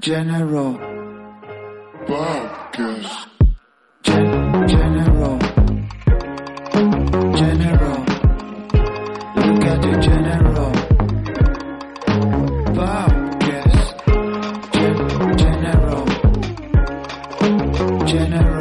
General. Bobcast. Gen- General. General. Look at the General. Bobcast. Gen- General. General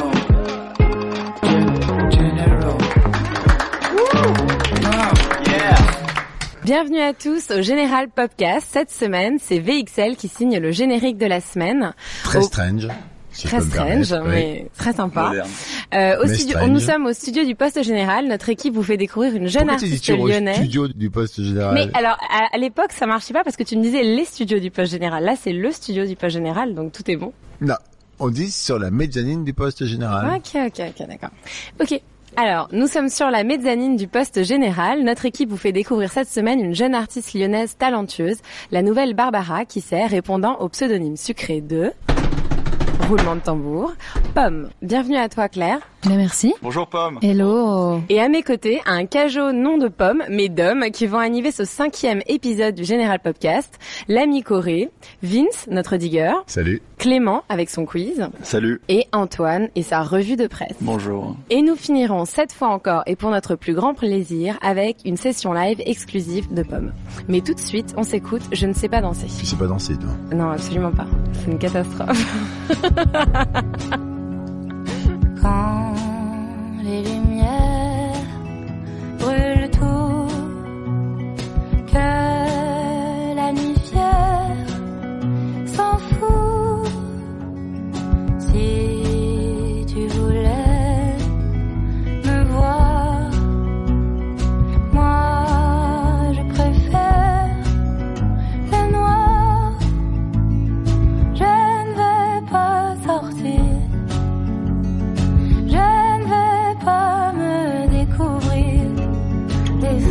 Bienvenue à tous au Général Popcast. Cette semaine, c'est VXL qui signe le générique de la semaine. Très Au- strange. si Très strange. Oui. mais très sympa. Euh, au Mais studio, strange. nous sommes au studio du Poste Général. Notre équipe vous fait découvrir une jeune Pourquoi tu dis artiste au lyonnaise. studio du poste général Mais alors, à, à l'époque, ça marchait pas parce que tu me disais les studios du Poste Général. Là, c'est le studio du Poste Général, donc tout est bon. Non, on dit sur la mezzanine du poste général. Ok, ok, ok, d'accord. Ok. Alors, nous sommes sur la mezzanine du poste général. Notre équipe vous fait découvrir cette semaine une jeune artiste lyonnaise talentueuse, la nouvelle Barbara, qui sait, répondant au pseudonyme sucré de... Roulement de tambour. Pomme. Bienvenue à toi, Claire. Mais merci. Bonjour Pomme. Hello. Et à mes côtés, un cajot non de Pomme, mais d'hommes, qui vont animer ce cinquième épisode du Général Podcast. L'ami Corée, Vince, notre digger, Salut. Clément, avec son quiz, Salut. et Antoine et sa revue de presse. Bonjour. Et nous finirons cette fois encore et pour notre plus grand plaisir avec une session live exclusive de pommes. Mais tout de suite, on s'écoute Je ne sais pas danser. Tu sais pas danser, toi. Non, absolument pas. C'est une catastrophe. Quand les lumières brûlent tout, que la nuit fière s'en fout.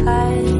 Des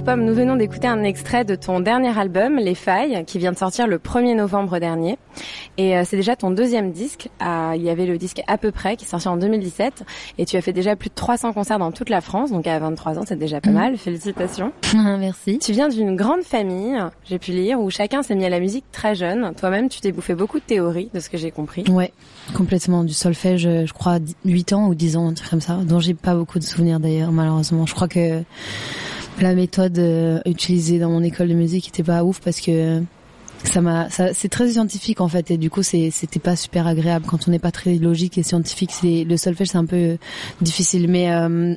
Alors Pomme, nous venons d'écouter un extrait de ton dernier album, Les Failles, qui vient de sortir le 1er novembre dernier. Et euh, c'est déjà ton deuxième disque. Ah, il y avait le disque À peu près qui est sorti en 2017. Et tu as fait déjà plus de 300 concerts dans toute la France. Donc à 23 ans, c'est déjà pas mal. Félicitations. Merci. Tu viens d'une grande famille, j'ai pu lire, où chacun s'est mis à la musique très jeune. Toi-même, tu t'es bouffé beaucoup de théories, de ce que j'ai compris. Ouais, complètement. Du solfège, euh, je crois, 8 ans ou 10 ans, un truc comme ça, dont j'ai pas beaucoup de souvenirs d'ailleurs, malheureusement. Je crois que la méthode euh, utilisée dans mon école de musique était pas ouf parce que ça m'a c'est très scientifique en fait et du coup c'était pas super agréable. Quand on n'est pas très logique et scientifique le solfège c'est un peu difficile. Mais euh,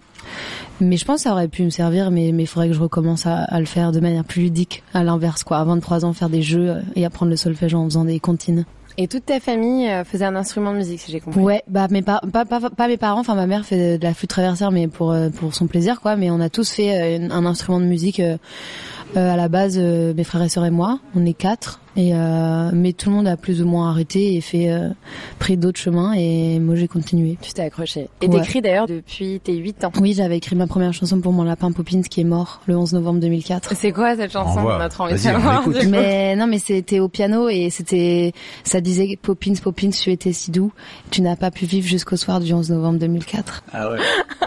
mais je pense que ça aurait pu me servir mais mais il faudrait que je recommence à, à le faire de manière plus ludique à l'inverse quoi. À 23 ans faire des jeux et apprendre le solfège en faisant des comptines Et toute ta famille euh, faisait un instrument de musique, si j'ai compris. Ouais, bah mes pas, pas, pas mes parents, enfin ma mère fait de la flûte traversière, mais pour euh, pour son plaisir quoi. Mais on a tous fait euh, un instrument de musique. à la base, mes frères et sœurs et moi, on est quatre. Et euh, mais tout le monde a plus ou moins arrêté et fait euh, pris d'autres chemins et moi j'ai continué. Tu t'es accroché. Et t'écris d'ailleurs depuis tes 8 ans. Oui, j'avais écrit ma première chanson pour mon lapin Poppins qui est mort le 11 novembre 2004. C'est quoi cette chanson Notre envie de Mais non, mais c'était au piano et c'était ça disait Poppins Poppins, tu étais si doux, tu n'as pas pu vivre jusqu'au soir du 11 novembre 2004. Ah ouais.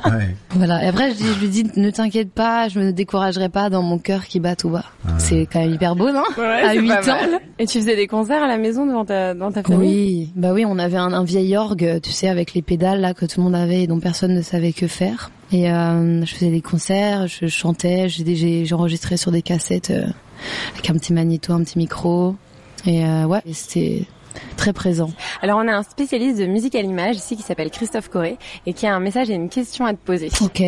ouais. Voilà. Et après je, dis, je lui dis ne t'inquiète pas, je me découragerai pas dans mon cœur qui bat tout bas. C'est quand même hyper beau, non? Ouais, À 8 ans. Et tu faisais des concerts à la maison devant ta, dans ta famille? Oui, bah oui, on avait un, vieil orgue, tu sais, avec les pédales là que tout le monde avait et dont personne ne savait que faire. Et euh, je faisais des concerts, je chantais, j'ai enregistré sur des cassettes euh, avec un petit magnéto, un petit micro. Et euh, ouais, c'était très présent. Alors on a un spécialiste de musique à l'image ici qui s'appelle Christophe Corré et qui a un message et une question à te poser. Ok.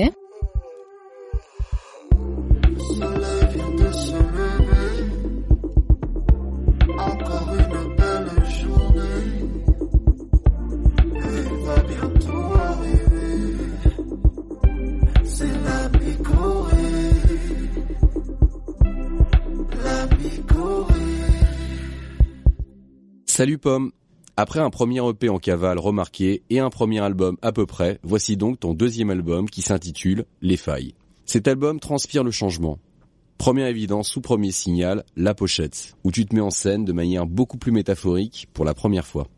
Salut Pomme Après un premier EP en cavale remarqué et un premier album à peu près, voici donc ton deuxième album qui s'intitule Les Failles. Cet album transpire le changement. Première évidence ou premier signal, la pochette, où tu te mets en scène de manière beaucoup plus métaphorique pour la première fois.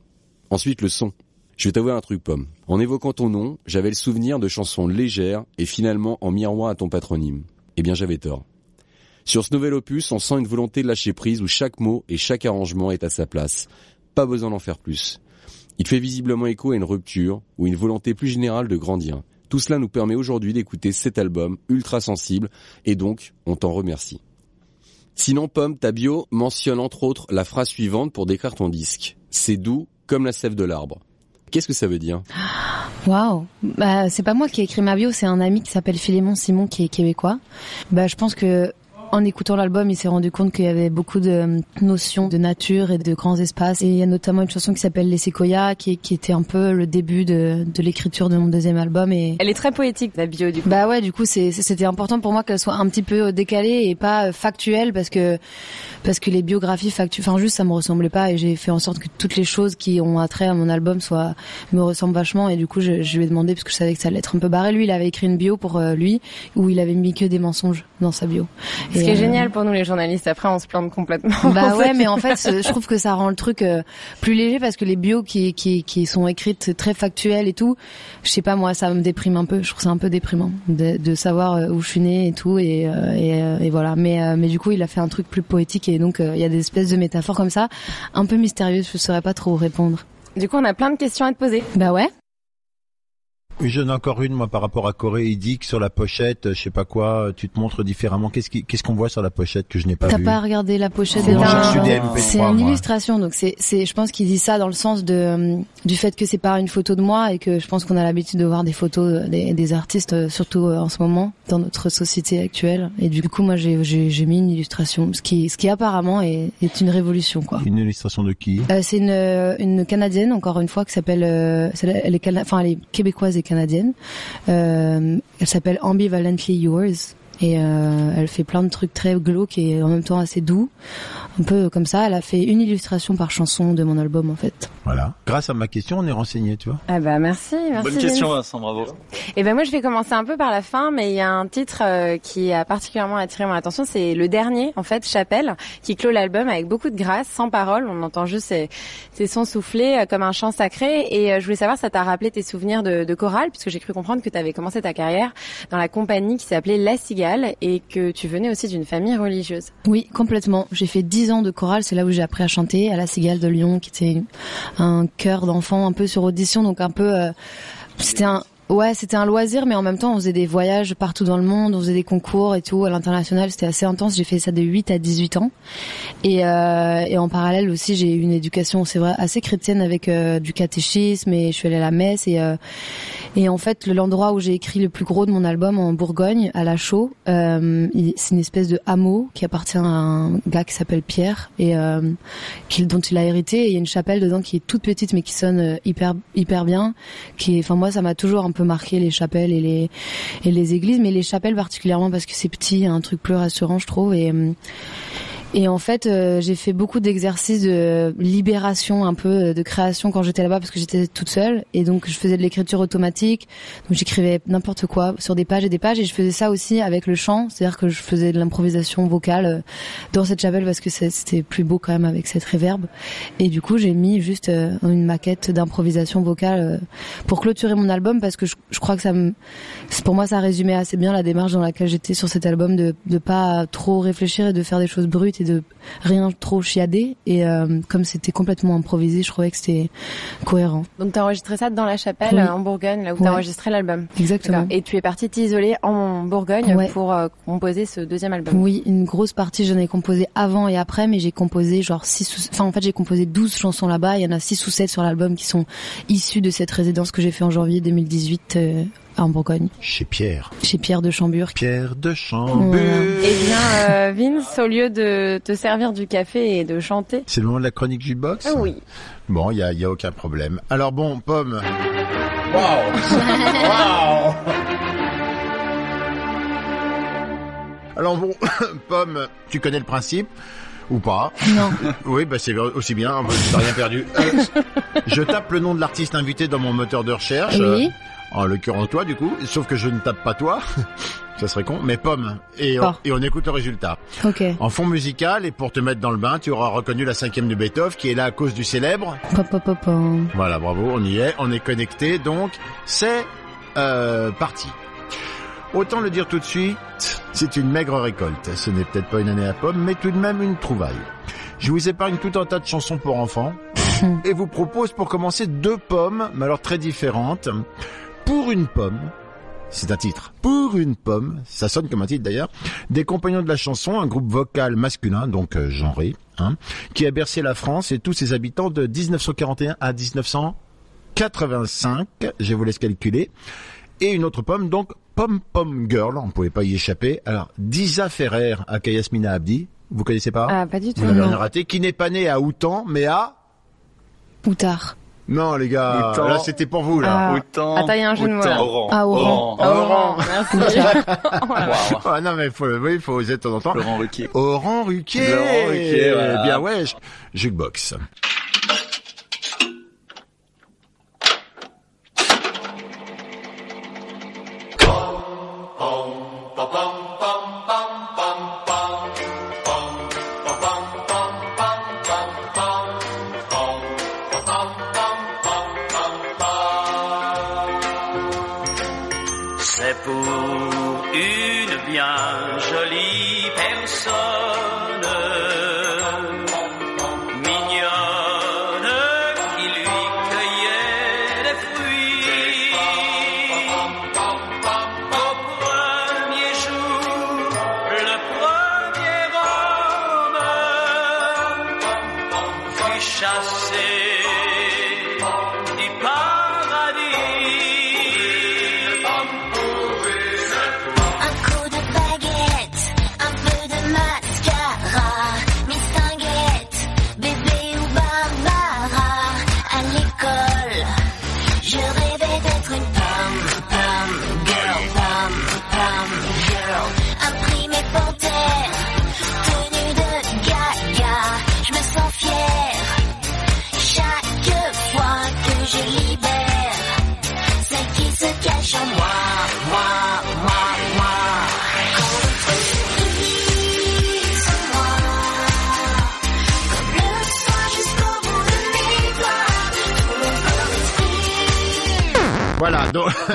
Ensuite le son. Je vais t'avouer un truc Pomme. En évoquant ton nom, j'avais le souvenir de chansons légères et finalement en miroir à ton patronyme. Eh bien j'avais tort. Sur ce nouvel opus, on sent une volonté de lâcher prise où chaque mot et chaque arrangement est à sa place. Pas besoin d'en faire plus. Il fait visiblement écho à une rupture ou une volonté plus générale de grandir. Tout cela nous permet aujourd'hui d'écouter cet album ultra sensible et donc on t'en remercie. Sinon, Pomme, ta bio mentionne entre autres la phrase suivante pour décrire ton disque. C'est doux comme la sève de l'arbre. Qu'est-ce que ça veut dire? Waouh, bah c'est pas moi qui ai écrit ma bio, c'est un ami qui s'appelle Philémon Simon qui est québécois. Bah je pense que en écoutant l'album, il s'est rendu compte qu'il y avait beaucoup de euh, notions de nature et de grands espaces. Et il y a notamment une chanson qui s'appelle Les Séquoias, qui, qui, était un peu le début de, de l'écriture de mon deuxième album. Et elle est très poétique, la bio du coup. Bah ouais, du coup, c'était important pour moi qu'elle soit un petit peu décalée et pas factuelle, parce que parce que les biographies factuelles, enfin juste ça me ressemblait pas. Et j'ai fait en sorte que toutes les choses qui ont attrait à mon album soient me ressemblent vachement. Et du coup, je, je lui ai demandé parce que je savais que ça allait être un peu barré. Lui, il avait écrit une bio pour euh, lui où il avait mis que des mensonges dans sa bio. Ce qui est génial pour nous les journalistes. Après, on se plante complètement. Bah ouais, mais en fait, je trouve que ça rend le truc euh, plus léger parce que les bios qui, qui, qui sont écrites très factuelles et tout, je sais pas moi, ça me déprime un peu. Je trouve ça un peu déprimant de, de savoir euh, où je suis née et tout et, euh, et, et, voilà. Mais mais du coup, il a fait un truc plus poétique et donc il y a des espèces de métaphores comme ça, un peu mystérieuses. Je saurais pas trop répondre. Du coup, on a plein de questions à te poser. Bah ouais. Oui, j'en ai encore une, moi, par rapport à Corée. Il dit que sur la pochette, je sais pas quoi, tu te montres différemment. Qu'est-ce qu'on voit sur la pochette que je n'ai pas vu T'as pas regardé la pochette C'est une illustration, donc c'est, je pense qu'il dit ça dans le sens de euh, du fait que c'est pas une photo de moi et que je pense qu'on a l'habitude de voir des photos des, des artistes, euh, surtout euh, en ce moment dans notre société actuelle. Et du coup, moi, j'ai, mis une illustration, ce qui, ce qui apparemment est, est une révolution, quoi. Une illustration de qui? C'est une, une canadienne, encore une fois, qui s'appelle, elle est, enfin, elle est québécoise et canadienne. Euh, elle s'appelle Ambivalently Yours et euh, elle fait plein de trucs très glauques et en même temps assez doux. Un peu comme ça elle a fait une illustration par chanson de mon album en fait. Voilà. Grâce à ma question on est renseigné tu vois. Ah bah merci. Merci bonne question Vincent bravo. Et eh ben moi je vais commencer un peu par la fin mais il y a un titre euh, qui a particulièrement attiré mon attention. C'est le dernier en fait Chapelle qui clôt l'album avec beaucoup de grâce sans parole on entend juste ces, ces sons soufflés euh, comme un chant sacré. Et je voulais savoir ça t'a rappelé tes souvenirs de, de chorale puisque j'ai cru comprendre que tu avais commencé ta carrière dans la compagnie qui s'appelait La Cigale et que tu venais aussi d'une famille religieuse. Oui, complètement. J'ai fait dix ans de chorale, c'est là où j'ai appris à chanter à la Cigale de Lyon, qui était un chœur d'enfants un peu sur audition, donc un peu, euh, c'était un, Ouais, c'était un loisir, mais en même temps, on faisait des voyages partout dans le monde, on faisait des concours et tout à l'international. C'était assez intense. J'ai fait ça de 8 à 18 ans. Et, euh, et en parallèle aussi, j'ai eu une éducation, c'est vrai, assez chrétienne avec euh, du catéchisme et je suis allée à la messe. Et, euh, et en fait, le- l'endroit où j'ai écrit le plus gros de mon album en Bourgogne, à La Chaux, euh, c'est une espèce de hameau qui appartient à un gars qui s'appelle Pierre et euh, qu'il- dont il a hérité. Et il y a une chapelle dedans qui est toute petite mais qui sonne hyper hyper bien. Qui, enfin moi, ça m'a toujours un peu marqué les chapelles et les et les églises, mais les chapelles particulièrement parce que c'est petit, un truc plus rassurant, je trouve. Et euh, et en fait, euh, j'ai fait beaucoup d'exercices de libération, un peu euh, de création quand j'étais là-bas parce que j'étais toute seule. Et donc, je faisais de l'écriture automatique. Donc, j'écrivais n'importe quoi sur des pages et des pages. Et je faisais ça aussi avec le chant. C'est-à-dire que je faisais de l'improvisation vocale euh, dans cette chapelle parce que c'était plus beau quand même avec cette réverbe. Et du coup, j'ai mis juste euh, une maquette d'improvisation vocale pour clôturer mon album parce que je, crois que ça me, pour moi, ça résumait assez bien la démarche dans laquelle j'étais sur cet album de de pas trop réfléchir et de faire des choses brutes de rien trop chiader. Et euh, comme c'était complètement improvisé, je trouvais que c'était cohérent. Donc t'as enregistré ça dans la chapelle Oui. euh, en Bourgogne, là où Ouais. t'as enregistré l'album. Exactement. Et tu es parti t'isoler en Bourgogne Ouais. pour euh, composer ce deuxième album. Oui, une grosse partie j'en ai composé avant et après, mais j'ai composé genre 6 ou... Enfin, en fait, j'ai composé 12 chansons là-bas. Il y en a 6 ou 7 sur l'album qui sont issues de cette résidence que j'ai fait en janvier 2018 euh, en Bourgogne, Chez Pierre. chez Pierre de Chambure. Pierre de Chambure. Eh bien, euh, Vince, au lieu de te servir du café et de chanter, C'est le moment de la chronique jukebox ah oui, Bon, il y a, y a aucun problème. Alors bon, Pomme. Waouh Waouh Alors bon, Pomme, tu connais le principe ou pas? Non. Oui, bah c'est aussi bien, t'as rien perdu. Euh, je tape le nom de l'artiste invité dans mon moteur de recherche. Oui. Euh, en l'occurrence toi, du coup. Sauf que je ne tape pas toi. Ça serait con. Mais Pomme. Et on, Bon. et on écoute le résultat. En fond musical, et pour te mettre dans le bain, tu auras reconnu la cinquième de Beethoven, qui est là à cause du célèbre. Voilà, bravo, on y est, on est connecté, donc c'est euh, parti. Autant le dire tout de suite, c'est une maigre récolte. Ce n'est peut-être pas une année à pomme, mais tout de même une trouvaille. Je vous épargne tout un tas de chansons pour enfants et vous propose pour commencer deux pommes, mais alors très différentes. Pour une pomme, c'est un titre. Pour une pomme, ça sonne comme un titre d'ailleurs, des compagnons de la chanson, un groupe vocal masculin, donc euh, genré, hein, qui a bercé la France et tous ses habitants de 1941 à 1985, je vous laisse calculer. Et une autre pomme, donc Pom Pom Girl, on ne pouvait pas y échapper. Alors, Disa Ferrer à Yasmina Abdi, vous connaissez pas ah pas du tout. Vous rien raté, qui n'est pas né à Outan, mais à... Ou tard. Non les gars, Outan. là c'était pour vous là. Ah. Autant. Attends, il y a un jeu de mots, là. Oran. Ah, Oran. Ah, Oran, merci. Waouh. Ah non mais faut, oui, faut oser de temps en temps. Laurent Ruquier. Oran Ruquier. Laurent Ruquier, voilà. Bien ouais, jukebox.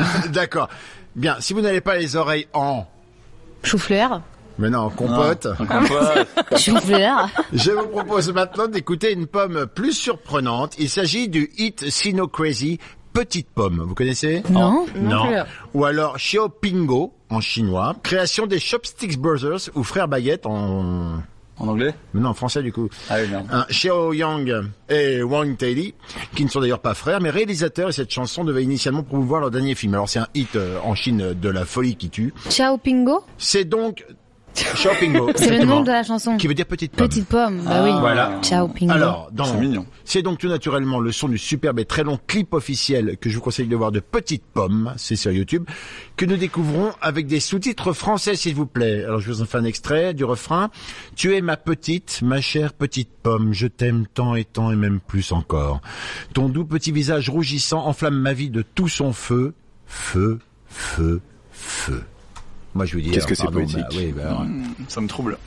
d'accord. Bien, si vous n'avez pas les oreilles en Chou-fleur. mais non, compote, Un compote. Chou-fleur. je vous propose maintenant d'écouter une pomme plus surprenante. Il s'agit du hit Sino Crazy Petite Pomme. Vous connaissez? Non. Non. Ou alors Xiaopingo en chinois. Création des Chopsticks Brothers ou Frères Baguette en... En anglais Mais non, en français du coup. Ah oui, merde. Xiao Yang et Wang Taili, qui ne sont d'ailleurs pas frères, mais réalisateurs, et cette chanson devait initialement promouvoir leur dernier film. Alors c'est un hit euh, en Chine de la folie qui tue. Ciao Pingo? C'est donc Xiaopingo. C'est le nom de la chanson. Qui veut dire petite pomme. Petite pomme, bah oui. Voilà. Ciao Pingo. Alors, dans- C'est mignon. c'est donc tout naturellement le son du superbe et très long clip officiel que je vous conseille de voir de Petite Pomme, c'est sur YouTube, que nous découvrons avec des sous-titres français s'il vous plaît. Alors je vous en fais un extrait du refrain. Tu es ma petite, ma chère petite pomme, je t'aime tant et tant et même plus encore. Ton doux petit visage rougissant enflamme ma vie de tout son feu, feu, feu, feu. Moi je vous dis. Qu'est-ce que c'est poétique bah oui, bah, Hmm, Ça me trouble.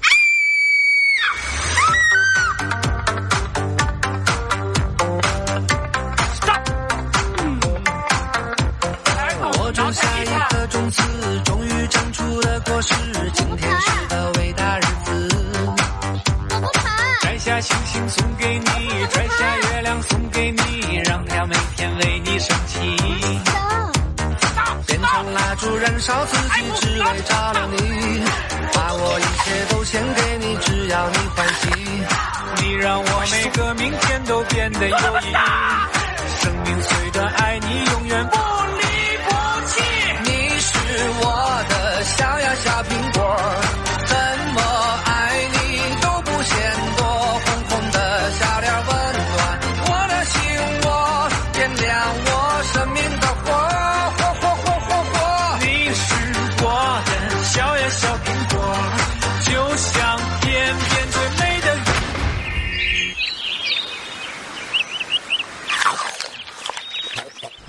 燃烧自己只为炸了你把我一切都献给你只要你欢喜。你让我每个明天都变得有意义。生命虽短爱你永远不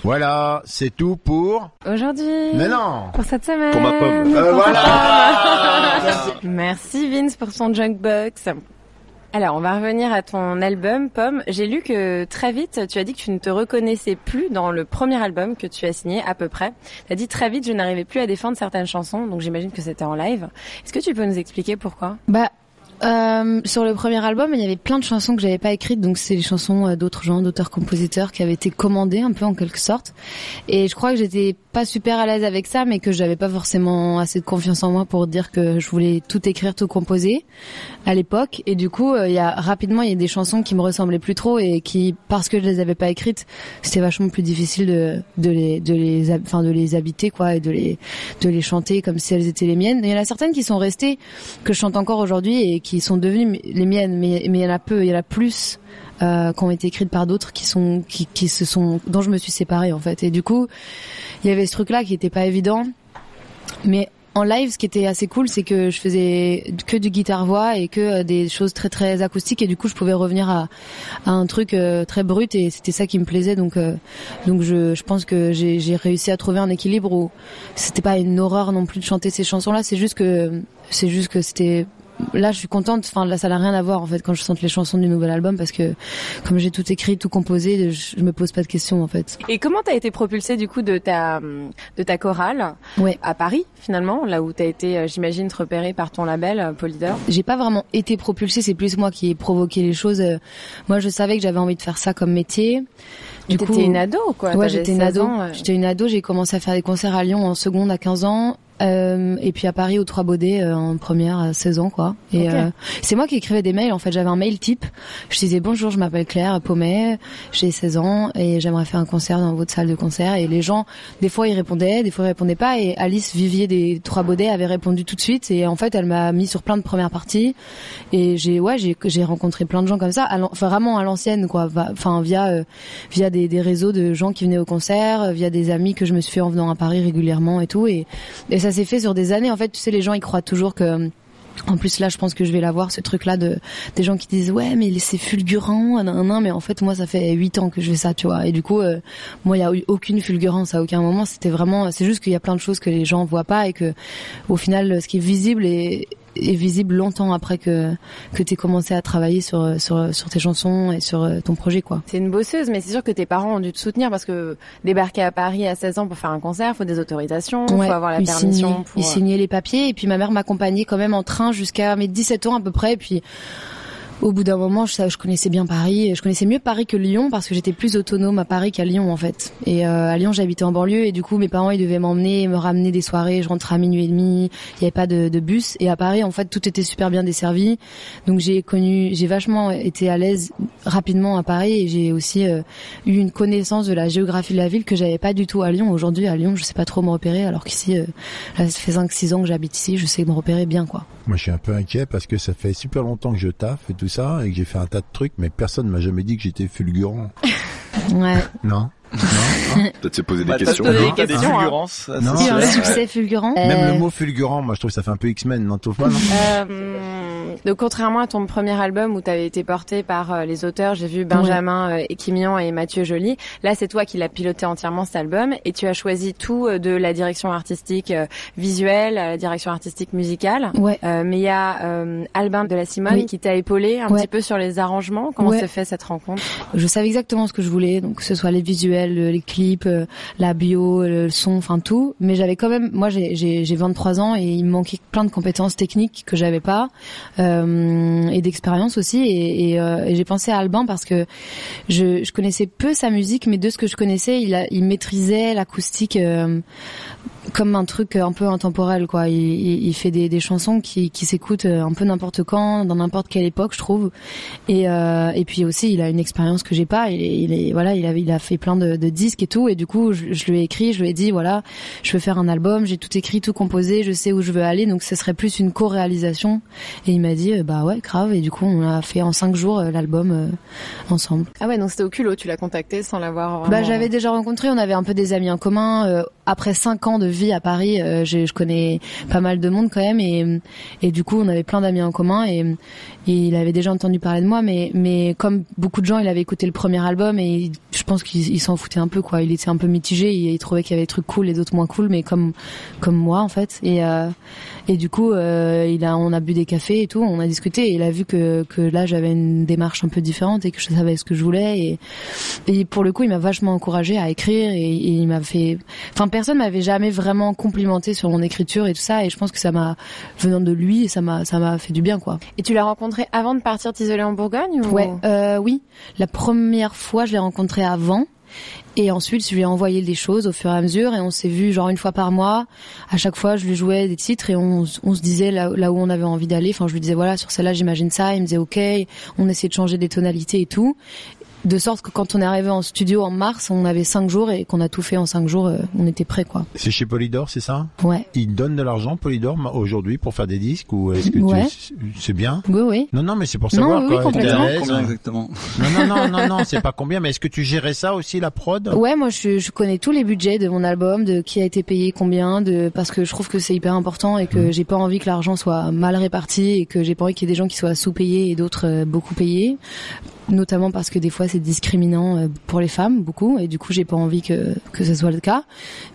Voilà, c'est tout pour. Aujourd'hui. Mais non. Pour cette semaine. Pour ma pomme. Euh, voilà. pomme. Merci Vince pour son junkbox. Alors, on va revenir à ton album, Pomme. J'ai lu que très vite, tu as dit que tu ne te reconnaissais plus dans le premier album que tu as signé, à peu près. Tu as dit très vite, je n'arrivais plus à défendre certaines chansons, donc j'imagine que c'était en live. Est-ce que tu peux nous expliquer pourquoi? Bah, euh, sur le premier album, il y avait plein de chansons que j'avais pas écrites, donc c'est les chansons euh, d'autres gens, d'auteurs-compositeurs qui avaient été commandées un peu en quelque sorte. Et je crois que j'étais pas super à l'aise avec ça, mais que j'avais pas forcément assez de confiance en moi pour dire que je voulais tout écrire, tout composer à l'époque. Et du coup, euh, il y a rapidement, il y a des chansons qui me ressemblaient plus trop et qui, parce que je les avais pas écrites, c'était vachement plus difficile de, de les, de les, enfin de les habiter quoi et de les, de les chanter comme si elles étaient les miennes. Il y en a certaines qui sont restées que je chante encore aujourd'hui et qui sont devenues les miennes, mais mais il y en a peu, il y en a plus. Euh, qui ont été écrites par d'autres qui sont qui, qui se sont dont je me suis séparée en fait. Et du coup il y avait ce truc là qui était pas évident. Mais en live, ce qui était assez cool, c'est que je faisais que du guitare-voix et que euh, des choses très très acoustiques. Et du coup je pouvais revenir à, à un truc euh, très brut et c'était ça qui me plaisait. Donc euh, donc je, je pense que j'ai j'ai réussi à trouver un équilibre où c'était pas une horreur non plus de chanter ces chansons là c'est juste que c'est juste que c'était là je suis contente enfin là ça n'a rien à voir en fait quand je chante les chansons du nouvel album parce que comme j'ai tout écrit tout composé je, je me pose pas de questions en fait Et comment t'as été propulsé du coup de ta de ta chorale ouais à Paris finalement, là où t'as été, euh, j'imagine, repéré par ton label euh, Polydor? J'ai pas vraiment été propulsée, c'est plus moi qui ai provoqué les choses. Euh, Moi, je savais que j'avais envie de faire ça comme métier. Du T'étais une ado, quoi. Ouais, j'étais une 16 ado. J'étais une ado. J'ai commencé à faire des concerts à Lyon en seconde à 15 ans. Euh, et puis à Paris aux Trois Baudets euh, en première à 16 ans quoi. Et euh, c'est moi qui écrivais des mails en fait, j'avais un mail type. Je disais bonjour, je m'appelle Claire Paumet, j'ai 16 ans et j'aimerais faire un concert dans votre salle de concert. Et les gens des fois ils répondaient, des fois ils répondaient pas. Et Alice Vivier des Trois Baudets avait répondu tout de suite. Et en fait elle m'a mis sur plein de premières parties. Et j'ai ouais, j'ai j'ai rencontré plein de gens comme ça à enfin, vraiment à l'ancienne quoi, enfin via euh, via des, des réseaux de gens qui venaient au concert, via des amis que je me suis fait en venant à Paris régulièrement et tout. Et et ça s'est fait sur des années. En fait, tu sais, les gens ils croient toujours que en plus là, je pense que je vais l'avoir ce truc-là de des gens qui disent ouais mais c'est fulgurant, nan, nan, mais en fait moi ça fait huit ans que je fais ça, tu vois. Et du coup, euh, moi il y a eu aucune fulgurance à aucun moment. C'était vraiment, c'est juste qu'il y a plein de choses que les gens voient pas et que au final, ce qui est visible est est visible longtemps après que que t'aies commencé à travailler sur sur sur tes chansons et sur euh, ton projet quoi. C'est une bosseuse, mais c'est sûr que tes parents ont dû te soutenir parce que débarquer à Paris à 16 ans pour faire un concert, faut des autorisations, Ouais, faut avoir la il permission. signait, pour... il signait les papiers et puis ma mère m'accompagnait quand même en train jusqu'à mes 17 ans à peu près et puis au bout d'un moment, je, connaissais bien Paris. Je connaissais mieux Paris que Lyon parce que j'étais plus autonome à Paris qu'à Lyon en fait. Et euh, à Lyon, j'habitais en banlieue et du coup, mes parents ils devaient m'emmener, me ramener des soirées. Je rentrais à minuit et demi. Il n'y avait pas de, bus. Et à Paris, en fait, tout était super bien desservi. Donc j'ai connu, j'ai vachement été à l'aise rapidement à Paris et j'ai aussi euh, eu une connaissance de la géographie de la ville que j'avais pas du tout à Lyon. Aujourd'hui, à Lyon, je sais pas trop me repérer, alors qu'ici, euh, ça fait 5-6 ans que j'habite ici, je sais me repérer bien quoi. Moi, je suis un peu inquiet parce que ça fait super longtemps que je taffe ça et que j'ai fait un tas de trucs, mais personne m'a jamais dit que j'étais fulgurant. Ouais. Non. Peut-être se poser des Bah, t'as questions. posé Non. des questions, hein. fulgurances, Non, Oui, un sûr. succès fulgurant. Même Euh, le mot fulgurant, moi, je trouve que ça fait un peu X-Men, non, trouve pas, non Euh, donc contrairement à ton premier album où tu avais été porté par euh, les auteurs, j'ai vu Benjamin euh, Équimian et Mathieu Joly. Là, c'est toi qui l'as piloté entièrement cet album et tu as choisi tout euh, de la direction artistique euh, visuelle à la direction artistique musicale. Ouais. Euh, mais il y a euh, Albin de la Simone Oui. qui t'a épaulé un Ouais. petit peu sur les arrangements. Comment Ouais. s'est fait cette rencontre? Je savais exactement ce que je voulais, donc que ce soit les visuels, le- les clips, euh, la bio, le son, enfin tout. Mais j'avais quand même, moi j'ai j'ai j'ai 23 ans et il me manquait plein de compétences techniques que j'avais pas euh, et d'expérience aussi. Et, euh, j'ai pensé à Albin parce que je, connaissais peu sa musique, mais de ce que je connaissais, il, maîtrisait l'acoustique. euh, comme un truc un peu intemporel quoi. Il, il, il fait des, des chansons qui, qui s'écoutent un peu n'importe quand, dans n'importe quelle époque, je trouve. Et, euh, et puis aussi, il a une expérience que j'ai pas. Il est, il est voilà, il a, il a fait plein de, de disques et tout. Et du coup, je, je lui ai écrit, je lui ai dit voilà, je veux faire un album, j'ai tout écrit, tout composé, je sais où je veux aller. Donc ce serait plus une co-réalisation. Et il m'a dit euh, bah ouais, grave. Et du coup, on a fait en cinq jours euh, l'album euh, ensemble. Ah ouais, donc c'était au culot, tu l'as contacté sans l'avoir vraiment... Bah, j'avais déjà rencontré, on avait un peu des amis en commun. Euh, après cinq ans de vie à Paris, euh, je, connais pas mal de monde quand même, et, du coup, on avait plein d'amis en commun, et, il avait déjà entendu parler de moi, mais, mais comme beaucoup de gens, il avait écouté le premier album, et je pense qu'il il s'en foutait un peu, quoi. Il était un peu mitigé, il, trouvait qu'il y avait des trucs cool et d'autres moins cool, mais comme comme moi en fait. Et euh, et du coup, euh, on a bu des cafés et tout, on a discuté, et il a vu que que là, j'avais une démarche un peu différente et que je savais ce que je voulais, et et pour le coup, il m'a vachement encouragé à écrire et, et il m'a fait. Enfin, personne m'avait jamais vraiment complimenté sur mon écriture et tout ça. Et je pense que ça m'a venant de lui, ça m'a ça m'a fait du bien, quoi. Et tu l'as rencontré avant de partir t'isoler en Bourgogne ou... Ouais, euh, oui. La première fois, je l'ai rencontré avant. Et ensuite, je lui ai envoyé des choses au fur et à mesure et on s'est vu genre une fois par mois. À chaque fois, je lui jouais des titres et on, on se disait là, là où on avait envie d'aller. Enfin, je lui disais voilà, sur celle-là, j'imagine ça. Il me disait ok. On essayait de changer des tonalités et tout. De sorte que quand on est arrivé en studio en mars, on avait cinq jours et qu'on a tout fait en cinq jours, euh, on était prêt quoi. C'est chez Polydor, c'est ça? Ouais. Ils donnent de l'argent, Polydor, aujourd'hui, pour faire des disques ou est-ce que Ouais. tu... c'est bien? Oui, oui. Non, non, mais c'est pour Non, savoir oui, quoi. complètement. Combien exactement? Non, non, non, non, non, c'est pas combien, mais est-ce que tu gérais ça aussi, la prod? Ouais, moi je, je connais tous les budgets de mon album, de qui a été payé combien, de parce que je trouve que c'est hyper important et que j'ai pas envie que l'argent soit mal réparti et que j'ai pas envie qu'il y ait des gens qui soient sous-payés et d'autres euh, beaucoup payés, notamment parce que des fois c'est discriminant euh, pour les femmes beaucoup et du coup j'ai pas envie que que ce soit le cas.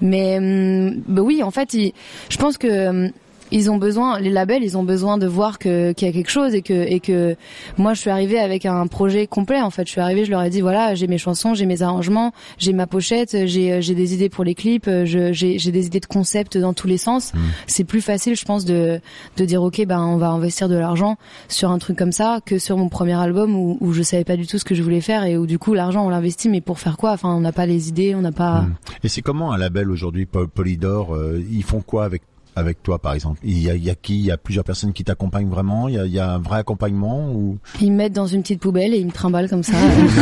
Mais hum, bah oui, en fait, je pense que hum, ils ont besoin, les labels, ils ont besoin de voir que qu'il y a quelque chose et que et que moi je suis arrivée avec un projet complet en fait. Je suis arrivée, je leur ai dit voilà, j'ai mes chansons, j'ai mes arrangements, j'ai ma pochette, j'ai j'ai des idées pour les clips, je- j'ai j'ai des idées de concept dans tous les sens. C'est plus facile, je pense, de de dire ok ben on va investir de l'argent sur un truc comme ça que sur mon premier album où où je savais pas du tout ce que je voulais faire et où du coup l'argent on l'investit mais pour faire quoi? Enfin on n'a pas les idées, on n'a pas. Et c'est comment un label aujourd'hui, Pol- Polydor euh, Ils font quoi avec avec toi, par exemple Il y a, il y a qui? Il y a plusieurs personnes qui t'accompagnent vraiment? Il y a, il y a un vrai accompagnement ou? Ils me mettent dans une petite poubelle et ils me trimballent comme ça.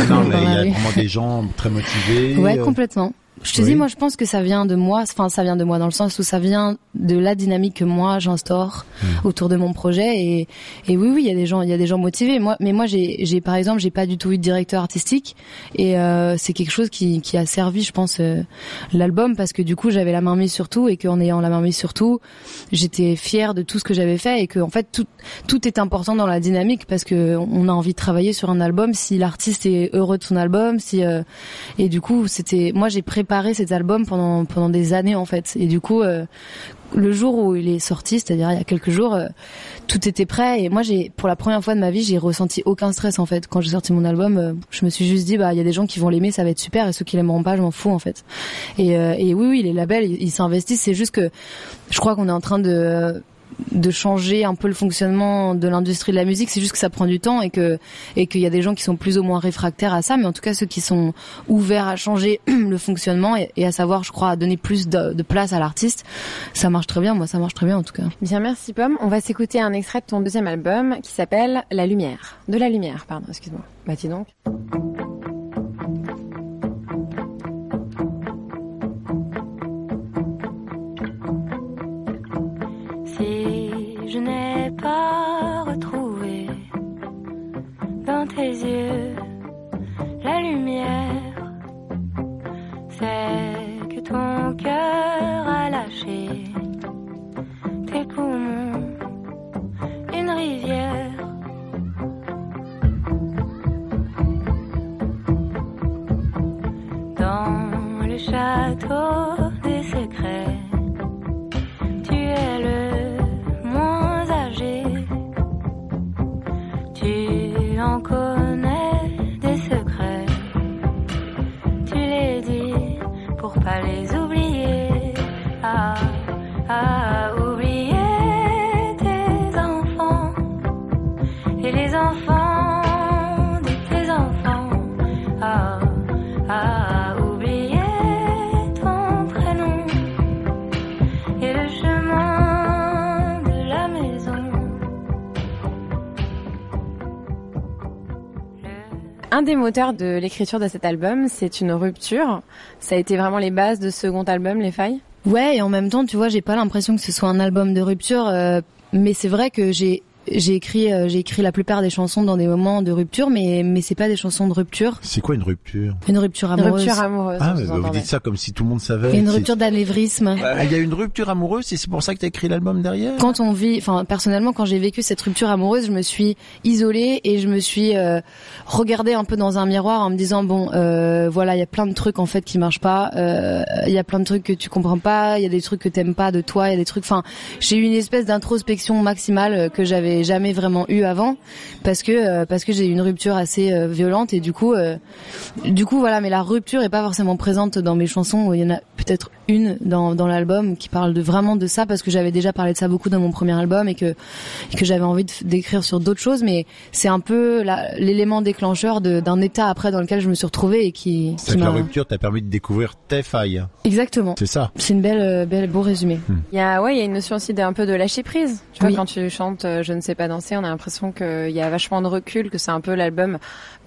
Non, mais il y a vraiment des gens très motivés. Ouais, euh, complètement. Je te oui. dis, moi, je pense que ça vient de moi. Enfin, ça vient de moi dans le sens où ça vient de la dynamique que moi j'instaure Hmm. autour de mon projet. Et, et oui, oui, il y a des gens, il y a des gens motivés. Moi, mais moi, j'ai, j'ai par exemple, j'ai pas du tout eu de directeur artistique. Et euh, c'est quelque chose qui, qui a servi, je pense, euh, l'album parce que du coup, j'avais la main mise sur tout et qu'en ayant la main mise sur tout, j'étais fière de tout ce que j'avais fait et que en fait, tout, tout est important dans la dynamique parce que on a envie de travailler sur un album si l'artiste est heureux de son album, si euh, et du coup, c'était moi j'ai préparé cet album pendant pendant des années en fait. Et du coup, euh, le jour où il est sorti, c'est-à-dire il y a quelques jours, euh, tout était prêt et moi j'ai pour la première fois de ma vie, j'ai ressenti aucun stress en fait quand j'ai sorti mon album. euh, je me suis juste dit bah il y a des gens qui vont l'aimer, ça va être super et ceux qui l'aimeront pas, je m'en fous en fait. Et, et oui oui, les labels ils s'investissent, c'est juste que je crois qu'on est en train de de changer un peu le fonctionnement de l'industrie de la musique. C'est juste que ça prend du temps et que et qu'il y a des gens qui sont plus ou moins réfractaires à ça, mais en tout cas ceux qui sont ouverts à changer le fonctionnement et, à savoir, je crois, à donner plus de, place à l'artiste, ça marche très bien. Moi, ça marche très bien en tout cas. Bien, merci Pomme. On va s'écouter un extrait de ton deuxième album qui s'appelle La Lumière. De la Lumière, pardon, excuse-moi. Bah donc. Je n'ai pas retrouvé dans tes yeux la lumière, c'est que ton cœur a lâché tes poumons, une rivière. Dans le château des secrets. Tu en connais des secrets. Tu les dis pour pas les Un des moteurs de l'écriture de cet album, c'est une rupture. Ça a été vraiment les bases de ce second album, Les Failles? Ouais, et en même temps, tu vois, j'ai pas l'impression que ce soit un album de rupture, euh, mais c'est vrai que j'ai j'ai écrit euh, j'ai écrit la plupart des chansons dans des moments de rupture, mais mais c'est pas des chansons de rupture. C'est quoi une rupture? Une rupture Une amoureuse. rupture amoureuse. Ah, vous mais vous dites ça comme si tout le monde savait. Une rupture d'anévrisme. Ah, Il y a une rupture amoureuse et c'est pour ça que t'as écrit l'album derrière? Quand on vit, enfin personnellement, quand j'ai vécu cette rupture amoureuse, je me suis isolée et je me suis euh, regardée un peu dans un miroir en me disant bon, euh, voilà, il y a plein de trucs en fait qui marchent pas, euh, il y a plein de trucs que tu comprends pas, il y a des trucs que t'aimes pas de toi, il y a des trucs. Enfin, j'ai eu une espèce d'introspection maximale euh, que j'avais jamais vraiment eu avant parce que euh, parce que j'ai eu une rupture assez euh, violente et du coup euh, du coup voilà mais la rupture est pas forcément présente dans mes chansons il y en a peut-être une dans dans l'album qui parle de vraiment de ça parce que j'avais déjà parlé de ça beaucoup dans mon premier album et que et que j'avais envie de- d'écrire sur d'autres choses mais c'est un peu l'élément déclencheur d'un état après dans lequel je me suis retrouvée et qui, C'est qui la rupture t'a permis de découvrir tes failles. exactement C'est ça. c'est une belle belle beau résumé Il y a, ouais, il y a une notion aussi d'un peu de lâcher prise. Tu vois, Oui. quand tu chantes Je ne sais pas danser, on a l'impression qu'il y a vachement de recul, que c'est un peu l'album.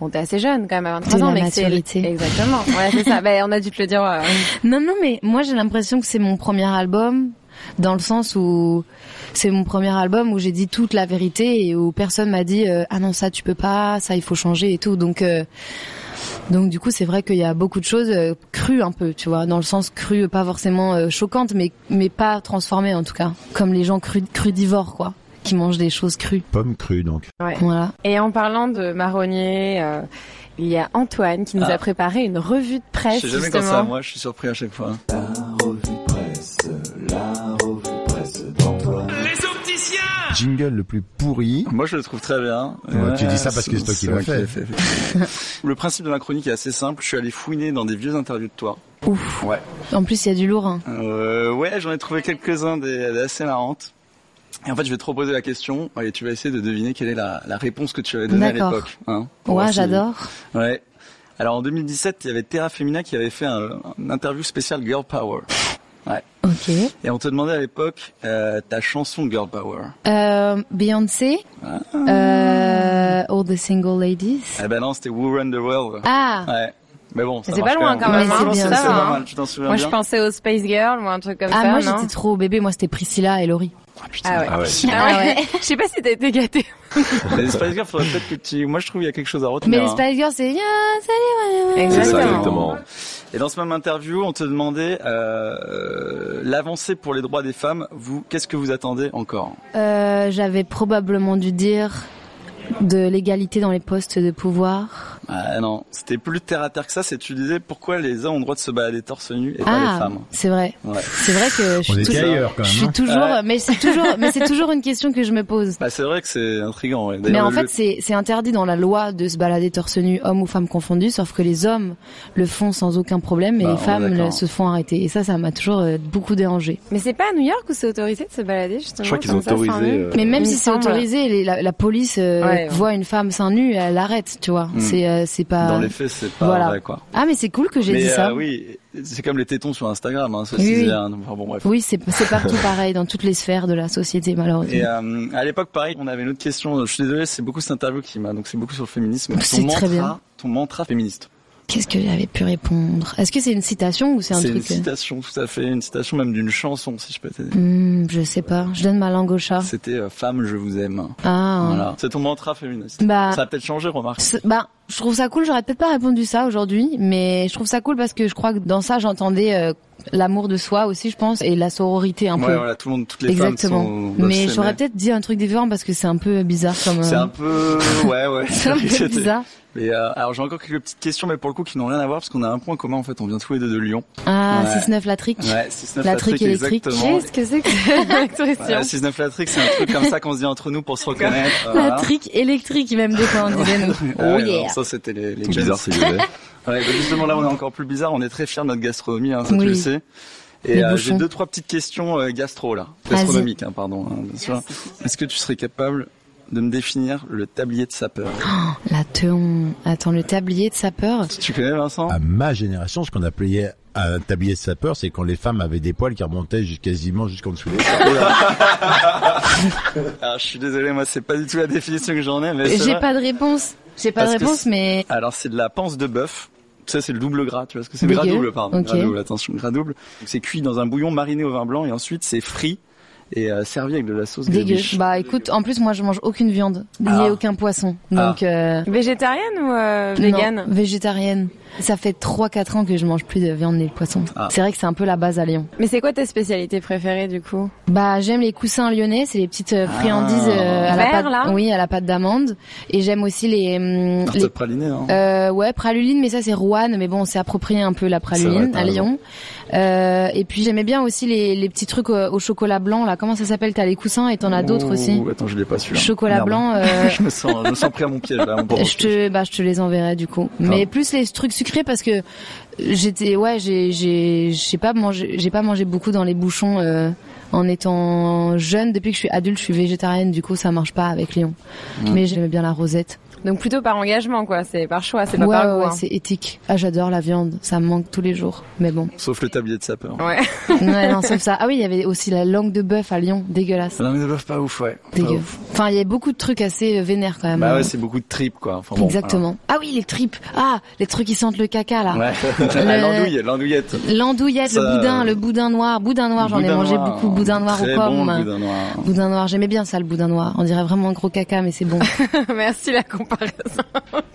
Bon, t'es assez jeune quand même, à 23 De ans, la mais c'est exactement. Ouais, c'est ça. Ben, on a dû te le dire. euh, Non, non, mais moi j'ai l'impression que c'est mon premier album dans le sens où c'est mon premier album où j'ai dit toute la vérité et où personne m'a dit euh, ah non ça tu peux pas, ça il faut changer et tout. Donc euh, donc du coup c'est vrai qu'il y a beaucoup de choses euh, crues un peu, tu vois, dans le sens cru, pas forcément choquantes, mais mais pas transformées en tout cas, comme les gens cru, crudivores quoi, qui mangent des choses crues. Pomme crue donc. ouais. Voilà. Et en parlant de marronnier, euh, il y a Antoine qui nous Ah. a préparé une revue de presse. Je sais jamais justement. comme ça, moi, je suis surpris à chaque fois. Jingle le plus pourri. Moi, je le trouve très bien. Ouais, tu dis ça parce que c'est toi qui l'as fait. fait. le principe de ma chronique est assez simple. Je suis allé fouiner dans des vieux interviews de toi. Ouf. Ouais. En plus il y a du lourd. hein. Euh, ouais, j'en ai trouvé quelques-uns des, des assez marrantes. Et en fait, je vais te reposer la question et tu vas essayer de deviner quelle est la, la réponse que tu avais donnée à l'époque. Hein, Ouais, si- j'adore. Ouais. Alors en 2017, il y avait Terra Femina qui avait fait un, un interview spécial Girl Power. Ouais. Ok. Et on te demandait à l'époque euh, ta chanson Girl Power. Euh, Beyoncé, Ah. euh, All the Single Ladies. Eh ben non, c'était Who Run the World. Ah, Ouais. Mais bon, ça C'est pas loin quand même, hein. hein, C'est ça bien, pas hein. mal. Tu t'en souviens Moi, bien je pensais aux Space Girl ou un truc comme ah ça. moi non j'étais trop bébé, moi c'était Priscilla et Laurie. Ah putain. Ah ouais. Ah ouais. Ah ouais. Je sais pas si t'as été gâté. Les Spice Girls, faudrait peut-être que tu... Moi, je trouve qu'il y a quelque chose à Mais retenir. les hein. Spice Girls c'est Exactement. exactement. Et dans ce même interview, on te demandait euh, l'avancée pour les droits des femmes. Vous, qu'est-ce que vous attendez encore? Euh, J'avais probablement dû dire de l'égalité dans les postes de pouvoir Ah non, c'était plus terre à terre que ça. C'est tu disais pourquoi les hommes ont le droit de se balader torse nu et pas les Ah, femmes. c'est vrai. Ouais. C'est vrai que je suis, toujours- ailleurs, quand même, je suis hein. toujours, Ouais. mais c'est toujours, mais c'est toujours une question que je me pose. Bah c'est vrai que c'est intriguant. Ouais. Mais en le- fait, c'est c'est interdit dans la loi de se balader torse nu, homme ou femme confondus, sauf que les hommes le font sans aucun problème et Bah, les femmes le- se font arrêter. Et ça, ça m'a toujours euh, beaucoup dérangé. Mais c'est pas à New York où c'est autorisé de se balader justement Je crois qu'ils ont autorisé, euh, Mais même Il si c'est autorisé, la, la police euh, Ouais, ouais. voit une femme seins nus, elle l'arrête, tu vois. Hmm. C'est euh, c'est pas. dans les faits, c'est pas Voilà. vrai quoi. Ah mais c'est cool que j'ai dit ça. euh, oui, c'est comme les tétons sur Instagram. Hein, ça Oui, se disait, oui. donc, enfin, bon bref. Oui, c'est partout pareil dans toutes les sphères de la société malheureusement. Et euh, à l'époque, pareil, on avait une autre question. Je suis désolé, c'est beaucoup cette interview qui m'a. Donc c'est beaucoup sur le féminisme. C'est très mantra, bien. ton mantra féministe. Qu'est-ce que j'avais pu répondre? Est-ce que c'est une citation ou c'est un C'est une truc citation, tout à fait, une citation même d'une chanson, si je peux t'aider. Hmm, Je sais pas. Je donne ma langue au chat. C'était euh, Femme, je vous aime. Ah. Voilà. C'est ton mantra féministe. Bah- Ça a peut-être changé, remarque. Bah, je trouve ça cool. J'aurais peut-être pas répondu ça aujourd'hui, mais je trouve ça cool parce que je crois que dans ça j'entendais euh, l'amour de soi aussi, je pense, et la sororité un ouais, peu. voilà, tout le monde, toutes les Exactement. femmes sont. mais j'aurais peut-être dit un truc différent parce que c'est un peu bizarre comme. C'est euh, un peu, ouais, ouais. C'est un peu bizarre. Mais euh, alors j'ai encore quelques petites questions, mais pour le coup qui n'ont rien à voir parce qu'on a un point commun en fait. On vient tous les deux de Lyon. Ah, Ouais. 6-9 la trique. Ouais, 6-9 La trique électrique. Qu'est-ce que c'est que cette Ouais, expression 6-9 la trique, c'est un truc comme ça qu'on se dit entre nous pour se reconnaître. La voilà. trique électrique, même des fois on disait nous. Oh ouais, yeah. non, ça c'était les, les bizarre, c'est. Ouais, bah, justement là on est encore plus bizarre, on est très fiers de notre gastronomie, hein, ça tu Oui. le sais. Et euh, j'ai deux trois petites questions euh, gastro là, gastronomiques hein, pardon. hein, bien sûr. Est-ce que tu serais capable de me définir le tablier de sapeur La teon. Attends, le tablier de sapeur. Tu connais Vincent? À ma génération, ce qu'on appelait un tablier de sapeur, c'est quand les femmes avaient des poils qui remontaient quasiment jusqu'en dessous des Alors je suis désolé, moi c'est pas du tout la définition que j'en ai, mais J'ai pas de réponse. J'ai pas Parce de réponse, mais Alors c'est de la panse de bœuf. Ça c'est le double gras, tu vois ce que c'est? Le gras double, pardon. Ok. Gras double, attention, gras double. Donc, C'est cuit dans un bouillon mariné au vin blanc et ensuite c'est frit et euh, servi avec de la sauce dégueu. Bah écoute, en plus moi je mange aucune viande, ni Ah. aucun poisson. Donc euh, Végétarienne ou euh, non, végane? végétarienne. Ça fait 3-4 ans que je mange plus de viande ni de poisson. Ah. C'est vrai que c'est un peu la base à Lyon. Mais c'est quoi ta spécialité préférée du coup? Bah j'aime les coussins lyonnais, c'est les petites euh, friandises Ah. euh, à la pâte, là? Oui, à la pâte d'amande. Et j'aime aussi les, hum, Tarte les pralinée, hein. Euh, ouais, praluline, mais ça c'est Rouen, mais bon, on s'est approprié un peu la C'est vrai, praluline à. Lyon. Euh, et puis j'aimais bien aussi les, les petits trucs au, au chocolat blanc, là. Comment ça s'appelle? T'as les coussins et t'en as d'autres aussi? Attends, je l'ai pas su. Chocolat blanc. Euh, je me sens, je me sens pris à mon piège là. mon je te, bah, je te les enverrai du coup. Mais plus les trucs parce que j'étais, ouais, j'ai, j'ai, j'ai pas mangé, j'ai pas mangé beaucoup dans les bouchons. Euh, en étant jeune, depuis que je suis adulte, je suis végétarienne, du coup ça marche pas avec Lyon. Mais j'aimais bien la rosette. Donc plutôt par engagement quoi, c'est par choix, c'est pas Ouais, par ouais, goût. ouais, hein. c'est éthique. Ah, j'adore la viande, ça me manque tous les jours. Mais bon. Sauf le tablier de sapeur. Ouais. Ouais, non, sauf ça. Ah oui, il y avait aussi la langue de bœuf à Lyon, dégueulasse. Non mais de bœuf pas ouf, ouais. Dégueu. ouf. Enfin, il y avait beaucoup de trucs assez euh, vénères quand même. Bah ouais, c'est beaucoup de tripes quoi. Enfin, bon, Exactement. Ah oui, les tripes. Ah, les trucs qui sentent le caca là. Ouais. L'andouille, l'andouillette. L'andouillette, Ça, le boudin, euh, le boudin noir. Boudin noir, j'en ai mangé noir. beaucoup. Boudin noir Très bon, le boudin noir. Boudin noir, j'aimais bien ça, le boudin noir. On dirait vraiment un gros caca, mais c'est bon. Merci la comparaison.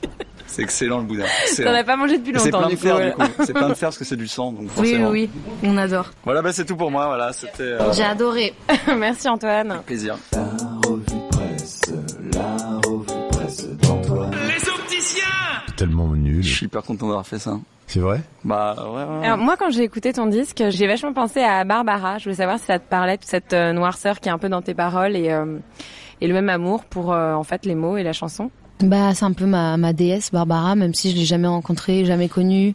C'est excellent le boudin. T'en as pas mangé depuis Et C'est longtemps plein de fer ouais. du coup. C'est plein de fer parce que c'est du sang donc oui, forcément. oui, oui, on adore. Voilà, bah c'est tout pour moi. Voilà, c'était euh, J'ai adoré. Merci Antoine. plaisir. Tellement nul. Je suis hyper content d'avoir fait ça. C'est vrai? Bah ouais. ouais. Alors moi quand j'ai écouté ton disque, j'ai vachement pensé à Barbara. Je voulais savoir si ça te parlait toute cette euh, noirceur qui est un peu dans tes paroles et euh, et le même amour pour euh, en fait les mots et la chanson. Bah, c'est un peu ma, ma déesse, Barbara, même si je l'ai jamais rencontrée, jamais connue,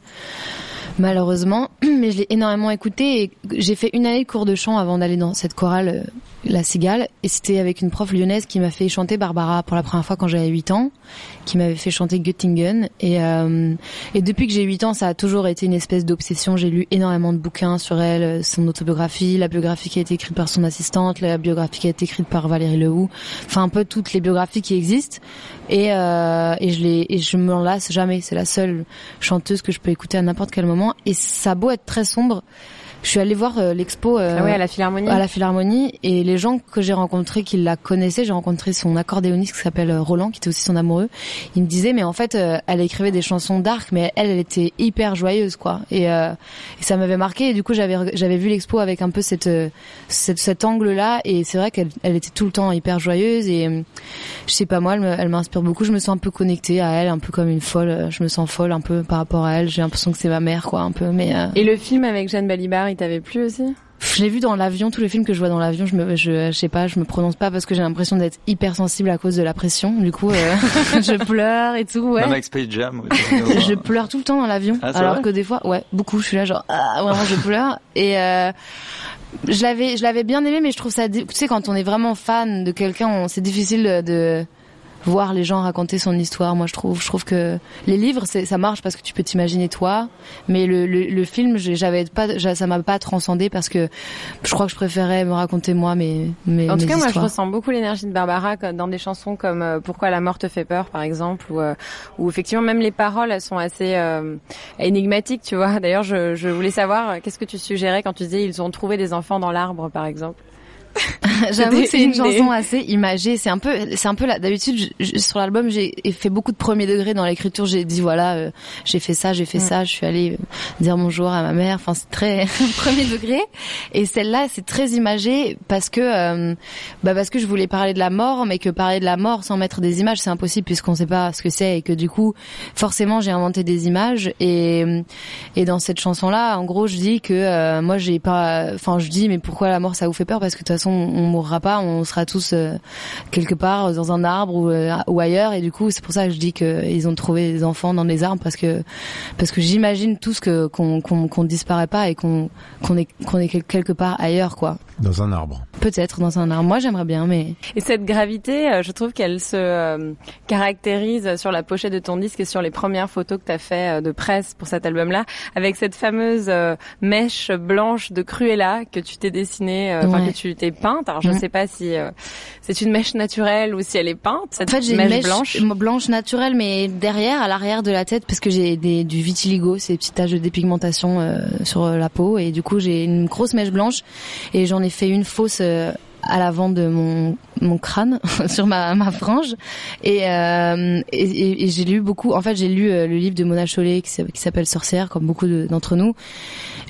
malheureusement. Mais je l'ai énormément écoutée et j'ai fait une année de cours de chant avant d'aller dans cette chorale, euh, La Cigale. Et c'était avec une prof lyonnaise qui m'a fait chanter Barbara pour la première fois quand j'avais 8 ans, qui m'avait fait chanter Göttingen. Et, euh, depuis que j'ai 8 ans, ça a toujours été une espèce d'obsession. J'ai lu énormément de bouquins sur elle, euh, son autobiographie, la biographie qui a été écrite par son assistante, la biographie qui a été écrite par Valérie Lehoux. Enfin, un peu toutes les biographies qui existent. Et, je l'ai et m'en lasse jamais. C'est la seule chanteuse que je peux écouter à n'importe quel moment. Et ça a beau être très sombre, je suis allée voir euh, l'expo euh, Ah ouais, à la Philharmonie. à la Philharmonie et les gens que j'ai rencontrés qui la connaissaient, j'ai rencontré son accordéoniste qui s'appelle euh, Roland, qui était aussi son amoureux. Il me disait mais en fait euh, elle écrivait des chansons dark, mais elle elle était hyper joyeuse quoi. Et, et ça m'avait marqué et du coup j'avais j'avais vu l'expo avec un peu cette, cette cet angle là et c'est vrai qu'elle elle était tout le temps hyper joyeuse et je sais pas moi elle m'inspire beaucoup. Je me sens un peu connectée à elle, un peu comme une folle. Je me sens folle un peu par rapport à elle. J'ai l'impression que c'est ma mère quoi un peu mais Et le film avec Jeanne Balibar, il t'avait plu aussi? Je l'ai vu dans l'avion, tous les films que je vois dans l'avion, je me, je, je sais pas, je me prononce pas parce que j'ai l'impression d'être hyper sensible à cause de la pression. Du coup, euh, je pleure et tout, ouais. Même avec Space Jam. Je pleure tout le temps dans l'avion, Ah, alors que des fois, ouais, beaucoup. Je suis là genre, ah, vraiment, je pleure. Et euh, je l'avais, je l'avais bien aimé, mais je trouve ça, tu sais, quand on est vraiment fan de quelqu'un, c'est difficile de, de voir les gens raconter son histoire. Moi, je trouve, je trouve que les livres, ça marche parce que tu peux t'imaginer toi, mais le, le, le film, j'avais pas, ça m'a pas transcendé parce que je crois que je préférais me raconter moi mes, mes, En tout mes cas, moi, je ressens beaucoup l'énergie de Barbara dans des chansons comme euh, Pourquoi la mort te fait peur, par exemple, où, euh, où effectivement même les paroles, elles sont assez euh, énigmatiques, tu vois. D'ailleurs, je, je voulais savoir, euh, qu'est-ce que tu suggérais quand tu disais ils ont trouvé des enfants dans l'arbre, par exemple? J'avoue que c'est une chanson assez imagée. C'est un peu, c'est un peu là. D'habitude, sur l'album, j'ai fait beaucoup de premier degré dans l'écriture. J'ai dit voilà, euh, j'ai fait ça, j'ai fait ça. Je suis allée euh, dire bonjour à ma mère. Enfin, c'est très premier degré. Et celle-là, c'est très imagé parce que, euh, bah parce que je voulais parler de la mort, mais que parler de la mort sans mettre des images, c'est impossible puisqu'on sait pas ce que c'est et que du coup, forcément, j'ai inventé des images. Et et dans cette chanson-là, en gros, je dis que euh, moi, j'ai pas. Enfin, je dis mais pourquoi la mort ça vous fait peur? Parce que de toute façon, on mourra pas, on sera tous euh, quelque part dans un arbre ou, euh, ou ailleurs. Et du coup, c'est pour ça que je dis qu'ils ont trouvé des enfants dans des arbres parce que parce que j'imagine tous que qu'on qu'on disparaît pas et qu'on qu'on est qu'on est quel- quelque part ailleurs, quoi. Dans un arbre. Peut-être dans un arbre. Moi, j'aimerais bien, mais Et cette gravité, euh, je trouve qu'elle se euh, caractérise sur la pochette de ton disque et sur les premières photos que tu as fait euh, de presse pour cet album-là, avec cette fameuse euh, mèche blanche de Cruella que tu t'es dessinée, euh, enfin Ouais. que tu t'es peinte. Alors je Mm. sais pas si euh, c'est une mèche naturelle ou si elle est peinte. Cette En fait, j'ai une mèche, blanche. blanche. naturelle, mais derrière, à l'arrière de la tête, parce que j'ai des, du vitiligo, ces petites taches de dépigmentation euh, sur euh, la peau, et du coup, j'ai une grosse mèche blanche, et j'en ai fait une fausse à l'avant de mon mon crâne sur ma ma frange et euh, et, et- j'ai lu beaucoup en fait j'ai lu euh, le livre de Mona Chollet qui qui s'appelle Sorcière comme beaucoup de- d'entre nous.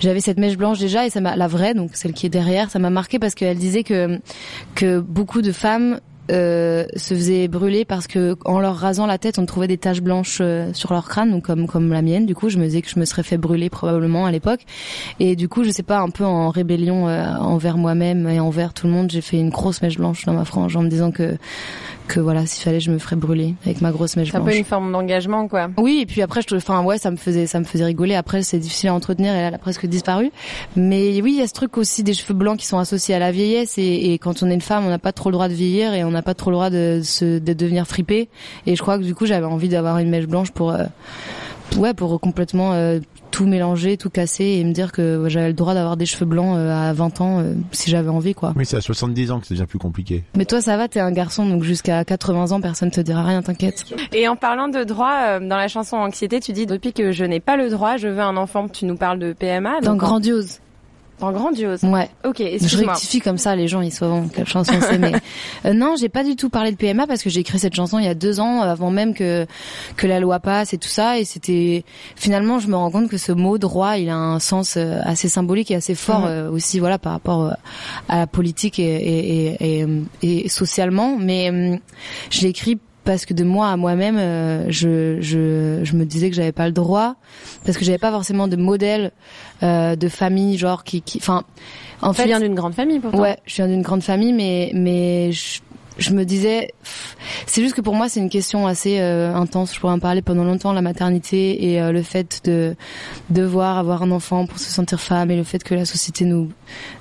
J'avais cette mèche blanche déjà et ça m'a la vraie donc celle qui est derrière ça m'a marqué parce qu'elle disait que que beaucoup de femmes euh, se faisaient brûler parce que en leur rasant la tête on trouvait des taches blanches euh, sur leur crâne comme comme la mienne du coup. Je me disais que je me serais fait brûler probablement à l'époque. Et du coup je sais pas un peu en rébellion euh, envers moi-même et envers tout le monde j'ai fait une grosse mèche blanche dans ma frange en me disant que que voilà s'il fallait je me ferais brûler avec ma grosse mèche C'est un peu une forme d'engagement, quoi. oui, et puis après, je, te- enfin ouais, ça me faisait, ça me faisait rigoler. Après, c'est difficile à entretenir et elle a presque disparu. Mais oui, il y a ce truc aussi des cheveux blancs qui sont associés à la vieillesse et, et quand on est une femme, on n'a pas trop le droit de vieillir et on n'a pas trop le droit de se, de devenir fripé. Et je crois que du coup, j'avais envie d'avoir une mèche blanche pour, euh, ouais, pour complètement euh, tout mélanger, tout casser et me dire que j'avais le droit d'avoir des cheveux blancs euh, à 20 ans euh, si j'avais envie, quoi. Oui, c'est à 70 ans que ça devient plus compliqué. Mais toi, ça va, t'es un garçon, donc jusqu'à 80 ans, personne te dira rien, t'inquiète. Et en parlant de droit, euh, dans la chanson Anxiété, tu dis depuis que je n'ai pas le droit, je veux un enfant. Tu nous parles de PMA. Dans donc en- Grandiose. Dans Grandiose. Ouais. Ok, Je rectifie comme ça, les gens ils savent quelle chanson c'est. Mais euh, non, j'ai pas du tout parlé de PMA parce que j'ai écrit cette chanson il y a deux ans, euh, avant même que que la loi passe et tout ça. Et c'était finalement, je me rends compte que ce mot droit, il a un sens euh, assez symbolique et assez fort euh, aussi, voilà, par rapport euh, à la politique et et, et, et, et socialement. Mais euh, je l'ai écrit parce que de moi à moi-même, euh, je, je, je me disais que j'avais pas le droit, parce que j'avais pas forcément de modèle euh, de famille, genre qui, qui, enfin, en Tu fait, viens d'une grande famille pourtant. Ouais, je viens d'une grande famille, mais mais je, je me disais, c'est juste que pour moi c'est une question assez euh, intense. Je pourrais en parler pendant longtemps, la maternité et euh, le fait de devoir avoir un enfant pour se sentir femme et le fait que la société nous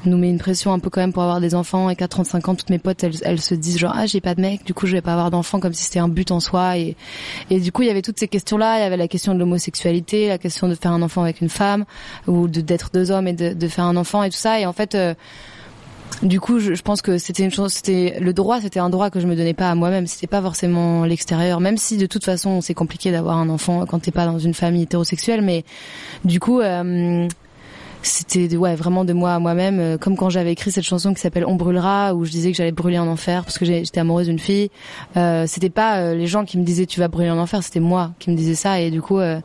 nous met une pression un peu quand même pour avoir des enfants. Et qu'à 35 ans toutes mes potes elles, elles se disent genre ah j'ai pas de mec, du coup je vais pas avoir d'enfant comme si c'était un but en soi. Et et du coup il y avait toutes ces questions là, il y avait la question de l'homosexualité, la question de faire un enfant avec une femme ou de d'être deux hommes et de, de faire un enfant et tout ça. Et en fait euh, du coup, je, pense que c'était une chose, c'était le droit, c'était un droit que je me donnais pas à moi-même. C'était pas forcément l'extérieur, même si de toute façon c'est compliqué d'avoir un enfant quand t'es pas dans une famille hétérosexuelle. Mais du coup, euh, c'était ouais vraiment de moi à moi-même, euh, comme quand j'avais écrit cette chanson qui s'appelle On brûlera, où je disais que j'allais brûler en enfer parce que j'étais amoureuse d'une fille. Euh, c'était pas euh, les gens qui me disaient tu vas brûler en enfer, c'était moi qui me disais ça et du coup euh,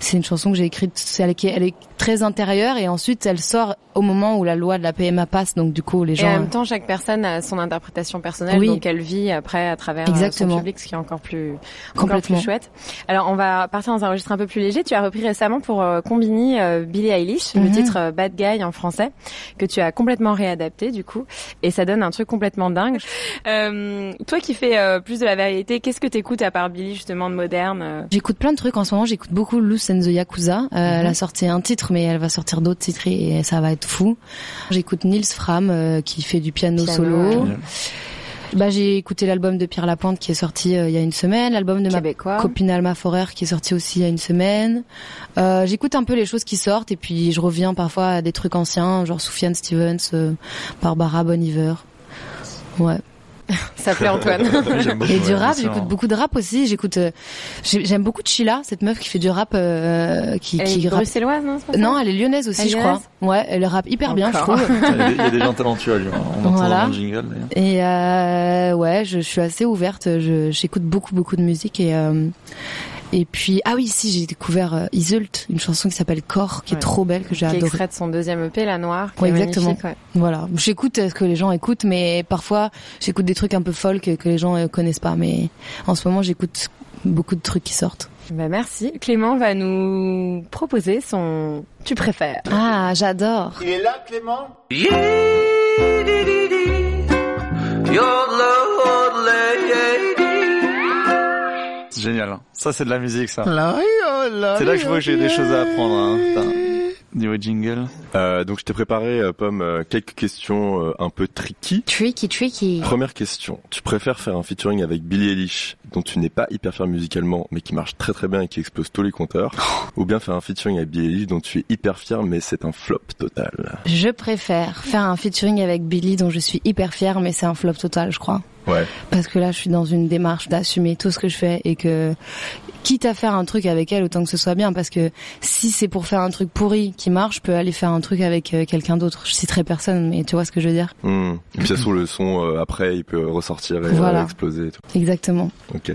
c'est une chanson que j'ai écrite, c'est- elle, est- elle est très intérieure et ensuite elle sort au moment où la loi de la PMA passe, donc du coup les Et gens. en même temps, chaque personne a son interprétation personnelle, Oui. donc elle vit après à travers euh, Exactement. son public, ce qui est encore plus, encore plus chouette. Alors, on va partir dans un registre un peu plus léger. Tu as repris récemment pour euh, Combini Billie Eilish, le Mhm. titre euh, Bad Guy en français, que tu as complètement réadapté du coup, et ça donne un truc complètement dingue. Euh, toi qui fais euh, plus de la variété, qu'est-ce que t'écoutes à part Billie justement de moderne euh? J'écoute plein de trucs en ce moment. J'écoute beaucoup Loose and the Yakuza. Euh, Elle a sorti un titre, mais elle va sortir d'autres titres et ça va être fou. J'écoute Nils Fram euh, qui fait du piano, Piano, solo. ouais. Bah j'ai écouté l'album de Pierre Lapointe qui est sorti euh, il y a une semaine, l'album de Québécois. ma copine Alma Forer qui est sorti aussi il y a une semaine. Euh, J'écoute un peu les choses qui sortent et puis je reviens parfois à des trucs anciens, genre Soufiane Stevens, euh, Barbara Bon Iver. Ouais. Ça plaît Antoine. Beaucoup, Et du rap, j'écoute beaucoup de rap aussi. J'écoute, euh, j'ai- j'aime beaucoup Chila, cette meuf qui fait du rap, euh, qui, Elle qui est bruxelloise, non pas Non, elle est lyonnaise aussi, Elle je crois. Ouais, elle rappe hyper bien, je trouve. Il y a des- gens talentueux à Lyon. hein. On Voilà. jingle. Et euh, ouais, je, je suis assez ouverte. Je- J'écoute beaucoup, beaucoup de musique et euh, et puis ah oui, si j'ai découvert euh, Isult, une chanson qui s'appelle Corps, qui Ouais. est trop belle que j'ai Qui est adorée. extrait de son deuxième EP, La Noire. qui Ouais, est exactement. ouais. Voilà, j'écoute ce que les gens écoutent, mais parfois j'écoute des trucs un peu folk que les gens euh, connaissent pas. Mais en ce moment, j'écoute beaucoup de trucs qui sortent. Bah merci. Clément va nous proposer son tu préfères. Ah, j'adore. Il est là, Clément? C'est génial. hein. Ça, c'est de la musique, ça. La- la- C'est là que je vois que j'ai des choses à apprendre. Hein. Niveau jingle. Euh, donc je t'ai préparé, euh, Pomme, euh, quelques questions un peu tricky. Tricky, tricky. Première question. Tu préfères faire un featuring avec Billie Eilish, dont tu n'es pas hyper fier musicalement, mais qui marche très très bien et qui explose tous les compteurs, ou bien faire un featuring avec Billie Eilish, dont tu es hyper fier, mais c'est un flop total? Je préfère faire un featuring avec Billy dont je suis hyper fière, mais c'est un flop total, je crois. Parce que là, je suis dans une démarche d'assumer tout ce que je fais et que, quitte à faire un truc avec elle, autant que ce soit bien. Parce que si c'est pour faire un truc pourri qui marche, je peux aller faire un truc avec euh, quelqu'un d'autre. Je citerai personne, mais tu vois ce que je veux dire? Hmm. Et puis ça trouve, le son, euh, après, il peut ressortir et Voilà. euh, exploser et tout. Exactement. Ok.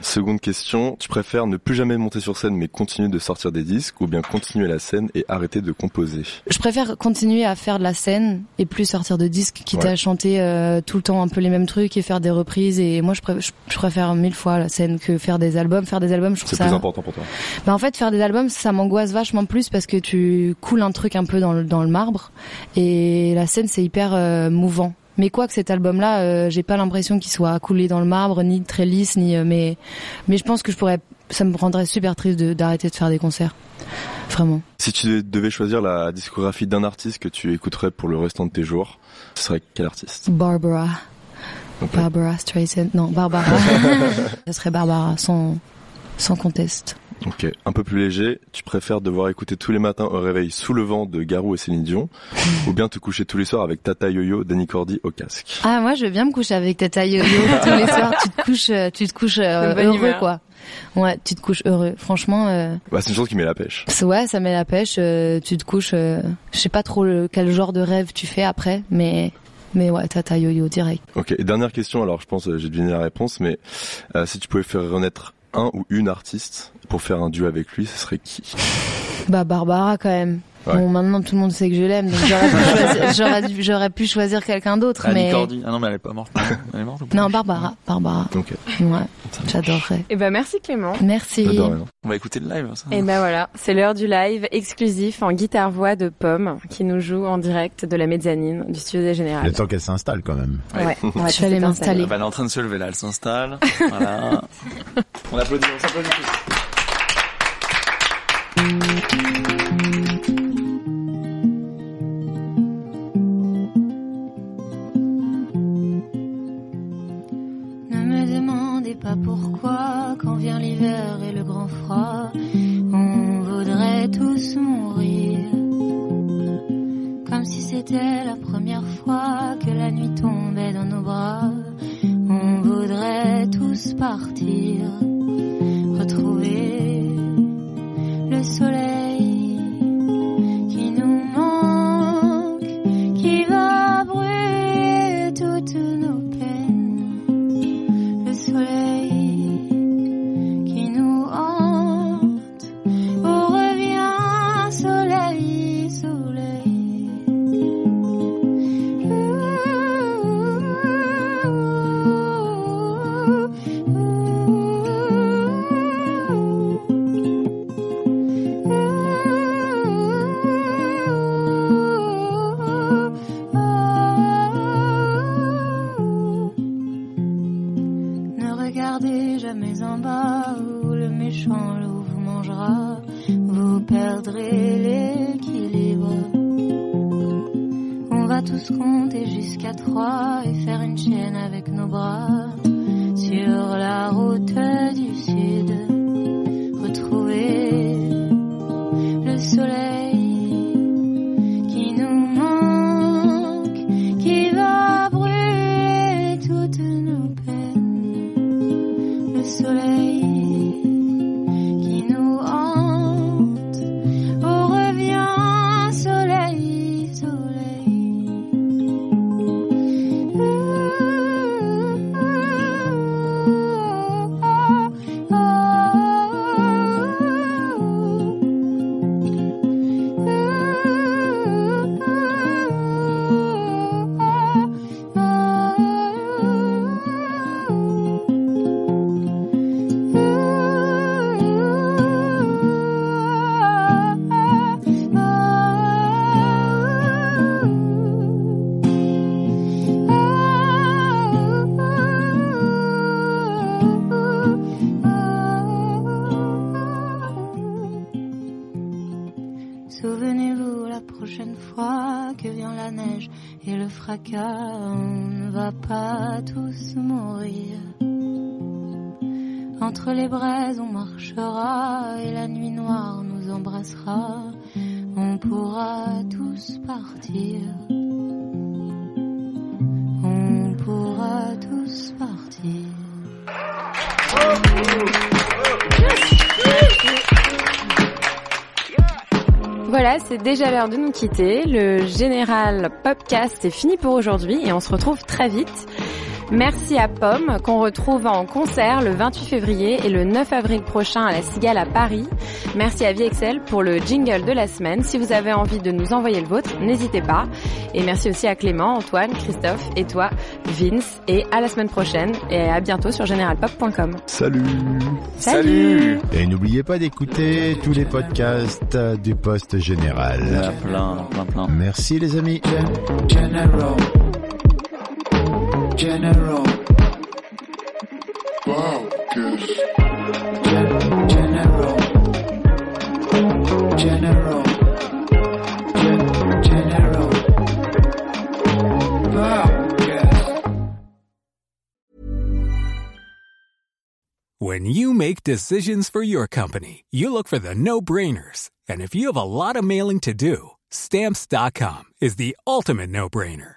Seconde question. Tu préfères ne plus jamais monter sur scène, mais continuer de sortir des disques, ou bien continuer la scène et arrêter de composer? Je préfère continuer à faire de la scène et plus sortir de disques, quitte Ouais. à chanter euh, tout le temps un peu les mêmes trucs et faire des reprises. Et moi, je, pré- je- je préfère mille fois la scène que faire des albums. Faire des albums, je trouve C'est plus important pour toi. Bah en fait faire des albums ça m'angoisse vachement plus parce que tu coules un truc un peu dans le, dans le marbre et la scène c'est hyper euh, mouvant. Mais quoi que cet album là j'ai pas l'impression qu'il soit coulé dans le marbre ni très lisse ni euh, mais mais je pense que je pourrais ça me rendrait super triste d'arrêter de faire des concerts. Vraiment. Si tu devais choisir la discographie d'un artiste que tu écouterais pour le restant de tes jours, ce serait quel artiste? Barbara. Barbara Streisand. Non, Barbara. Ce serait Barbara sans sans conteste. Ok, un peu plus léger, tu préfères devoir écouter tous les matins au réveil Sous le vent de Garou et Céline Dion, ou bien te coucher tous les soirs avec Tata Yo-Yo, Danny Cordy au casque? Ah moi je veux bien me coucher avec Tata Yo-Yo tous les soirs. Tu te couches, euh, tu te couches euh, heureux humeur. quoi. Ouais, tu te couches heureux. Franchement, euh, Bah, c'est une chose qui met la pêche. ouais, ça met la pêche. euh, tu te couches. euh, je sais pas trop le, quel genre de rêve tu fais après, mais mais ouais, Tata Yo-Yo direct. Ok, dernière question, alors je pense euh, j'ai deviné la réponse, mais euh, si tu pouvais faire renaître un ou une artiste pour faire un duo avec lui, ce serait qui? Bah Barbara quand même. Ouais. Bon, maintenant tout le monde sait que je l'aime, donc j'aurais pu choisir, j'aurais dû- j'aurais pu choisir quelqu'un d'autre, mais Cordy. Ah non, mais elle est pas morte. non Elle est morte ou pas non Barbara, Barbara. Ok. Ouais, j'adorerais. Et ben merci Clément. Merci. Bah. On va écouter le live, ça. Et ben voilà, c'est l'heure du live exclusif en guitare-voix de Pomme qui nous joue en direct de la mezzanine du studio des Le Générales. temps qu'elle s'installe quand même. Ouais, on va Je vais m'installer. Bah, elle est en train de se lever là, elle s'installe. voilà. On applaudit, on s'applaudit pourquoi, quand vient l'hiver et le grand froid, on voudrait tous mourir. Comme si c'était la première fois que la nuit tombait dans nos bras, on voudrait tous partir, retrouver déjà l'heure de nous quitter. Le général Popcast est fini pour aujourd'hui et on se retrouve très vite. Merci à Pomme qu'on retrouve en concert le 28 février et le 9 avril prochain à la Cigale à Paris. Merci à Viexcel pour le jingle de la semaine. Si vous avez envie de nous envoyer le vôtre, n'hésitez pas. Et merci aussi à Clément, Antoine, Christophe et toi, Vince. Et à la semaine prochaine et à bientôt sur généralpop.com. Salut Salut Et n'oubliez pas d'écouter tous les podcasts du Poste Général. plein, plein, plein. Merci les amis. General. General. Wow, Gen- General. General. Gen- General. Wow, When you make decisions for your company, you look for the no-brainers. And if you have a lot of mailing to do, stamps.com is the ultimate no-brainer.